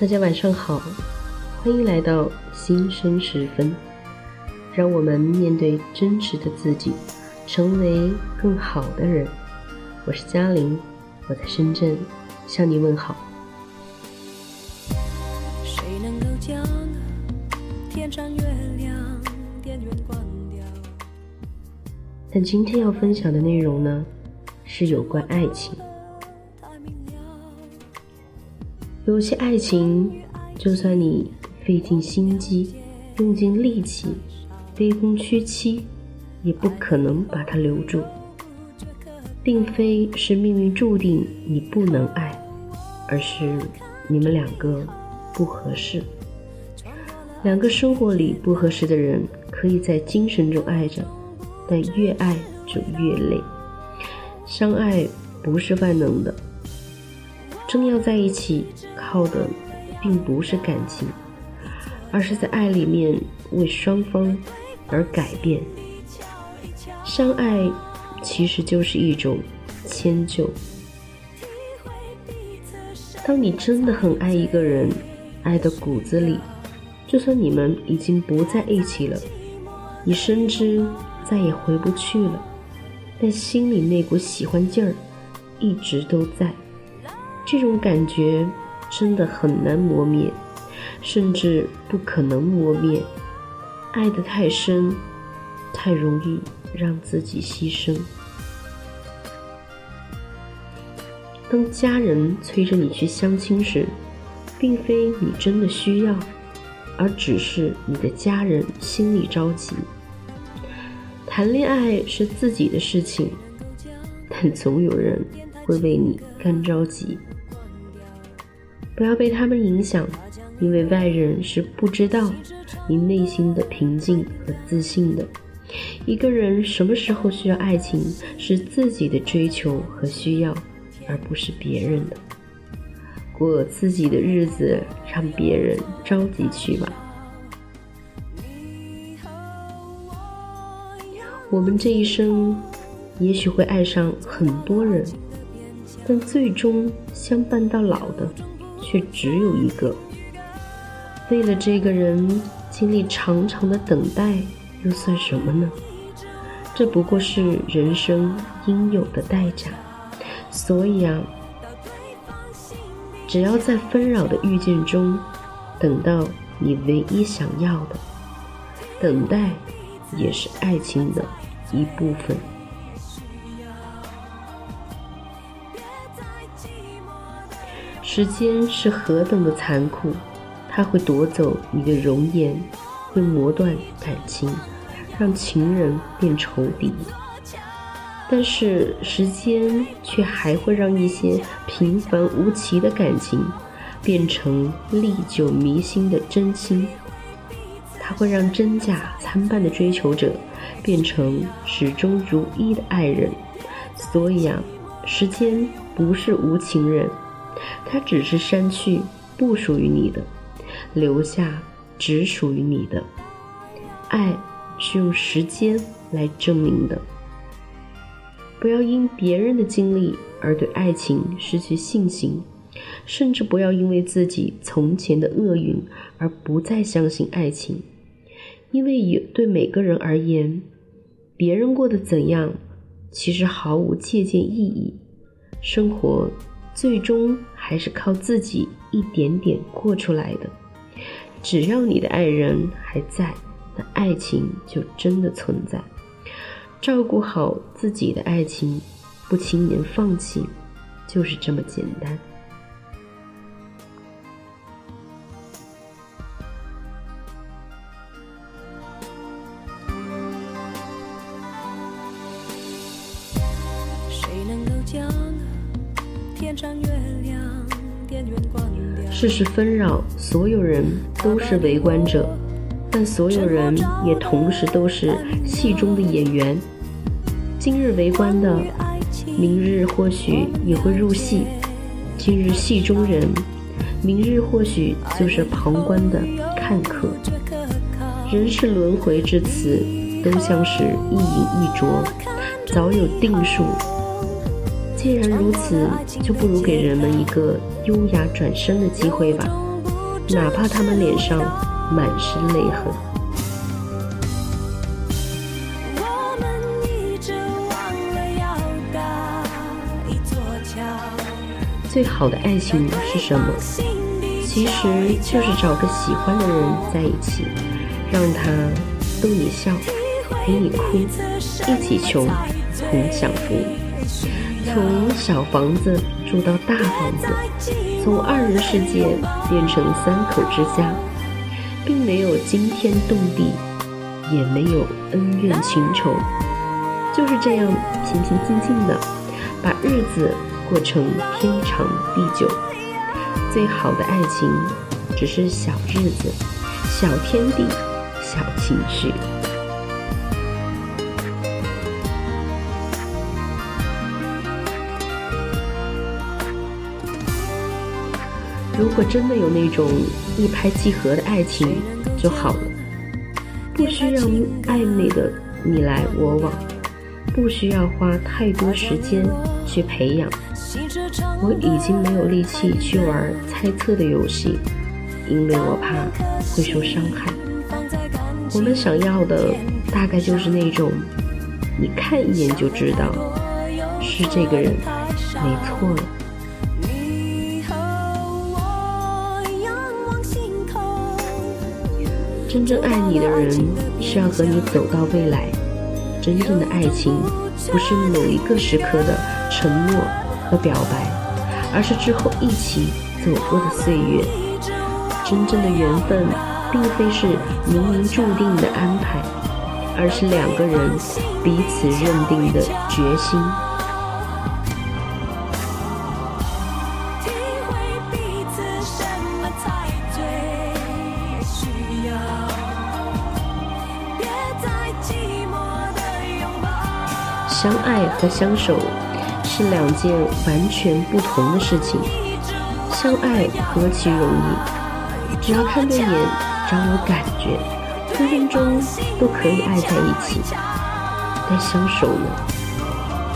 大家晚上好，欢迎来到新生时分，让我们面对真实的自己，成为更好的人。我是嘉玲，我在深圳向你问好。谁能够将天上月亮电源关掉？但今天要分享的内容呢，是有关爱情。有些爱情，就算你费尽心机、用尽力气、卑躬屈膝，也不可能把它留住。并非是命运注定你不能爱，而是你们两个不合适。两个生活里不合适的人，可以在精神中爱着，但越爱就越累。相爱不是万能的。真要在一起，靠的并不是感情，而是在爱里面为双方而改变。相爱其实就是一种迁就。当你真的很爱一个人，爱的骨子里，就算你们已经不在一起了，你深知再也回不去了，但心里那股喜欢劲儿一直都在。这种感觉真的很难磨灭，甚至不可能磨灭。爱得太深，太容易让自己牺牲。当家人催着你去相亲时，并非你真的需要，而只是你的家人心里着急。谈恋爱是自己的事情，但总有人会为你干着急。不要被他们影响，因为外人是不知道你内心的平静和自信的。一个人什么时候需要爱情，是自己的追求和需要，而不是别人的。过自己的日子，让别人着急去吧。我们这一生，也许会爱上很多人，但最终相伴到老的。却只有一个。为了这个人经历长长的等待，又算什么呢？这不过是人生应有的代价。所以啊，只要在纷扰的遇见中，等到你唯一想要的，等待也是爱情的一部分。时间是何等的残酷，它会夺走你的容颜，会磨断感情，让情人变仇敌。但是时间却还会让一些平凡无奇的感情，变成历久弥新的真心。它会让真假参半的追求者，变成始终如一的爱人。所以啊，时间不是无情人。它只是删去不属于你的，留下只属于你的。爱是用时间来证明的。不要因别人的经历而对爱情失去信心，甚至不要因为自己从前的厄运而不再相信爱情。因为有对每个人而言，别人过得怎样，其实毫无借鉴意义。生活。最终还是靠自己一点点过出来的。只要你的爱人还在，那爱情就真的存在。照顾好自己的爱情，不轻言放弃，就是这么简单。世事纷扰，所有人都是围观者，但所有人也同时都是戏中的演员。今日围观的，明日或许也会入戏；今日戏中人，明日或许就是旁观的看客。人世轮回至此，都像是一饮一啄，早有定数。既然如此，就不如给人们一个优雅转身的机会吧。哪怕他们脸上满是泪痕。最好的爱情是什么？其实就是找个喜欢的人在一起，让他逗你笑，陪你哭，一起穷，同享福。从小房子住到大房子，从二人世界变成三口之家，并没有惊天动地，也没有恩怨情仇，就是这样平平静静的把日子。过成天长地久，最好的爱情只是小日子、小天地、小情绪。如果真的有那种一拍即合的爱情就好了，不需要暧昧的你来我往，不需要花太多时间去培养。我已经没有力气去玩猜测的游戏，因为我怕会受伤害。我们想要的大概就是那种，你看一眼就知道是这个人，没错了。真正爱你的人是要和你走到未来。真正的爱情不是某一个时刻的承诺。和表白，而是之后一起走过的岁月。真正的缘分，并非是冥冥注定的安排，而是两个人彼此认定的决心。相爱和相守。是两件完全不同的事情。相爱何其容易，只要看对眼，只要有感觉，分分钟都可以爱在一起。但相守呢，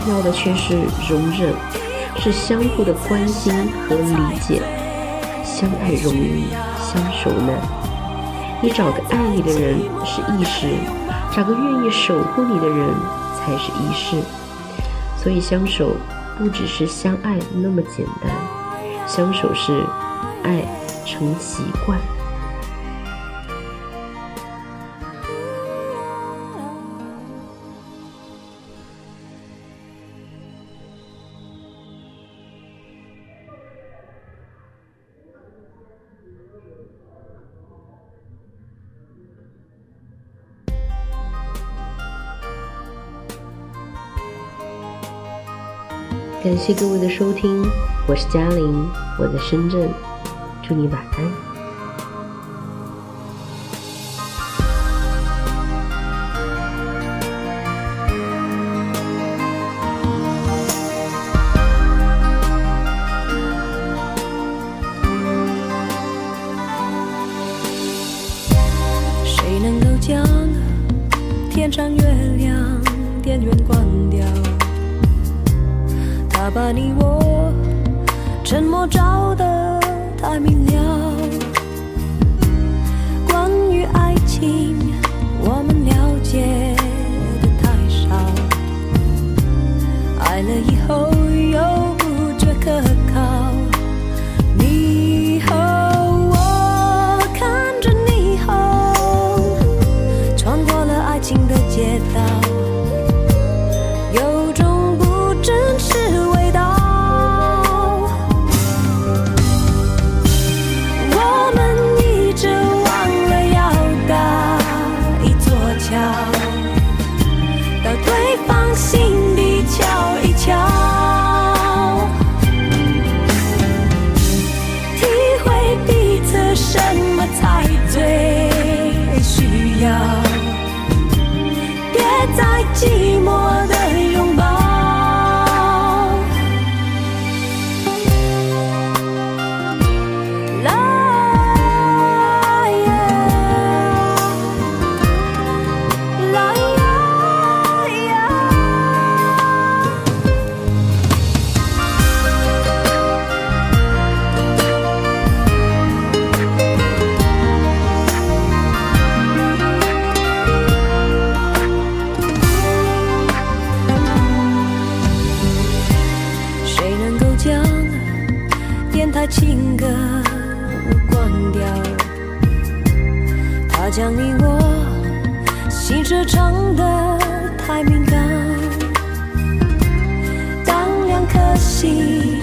要的却是容忍，是相互的关心和理解。相爱容易，相守难。你找个爱你的人是一时，找个愿意守护你的人才是一世。所以相守不只是相爱那么简单，相守是爱成习惯。感谢各位的收听，我是嘉玲，我在深圳，祝你晚安。谁能够将天上月亮电源关掉？他把你我沉默照得太明了。关于爱情，我们了解的太少。爱了以后又不觉可将你我心事唱得太敏感。当两颗心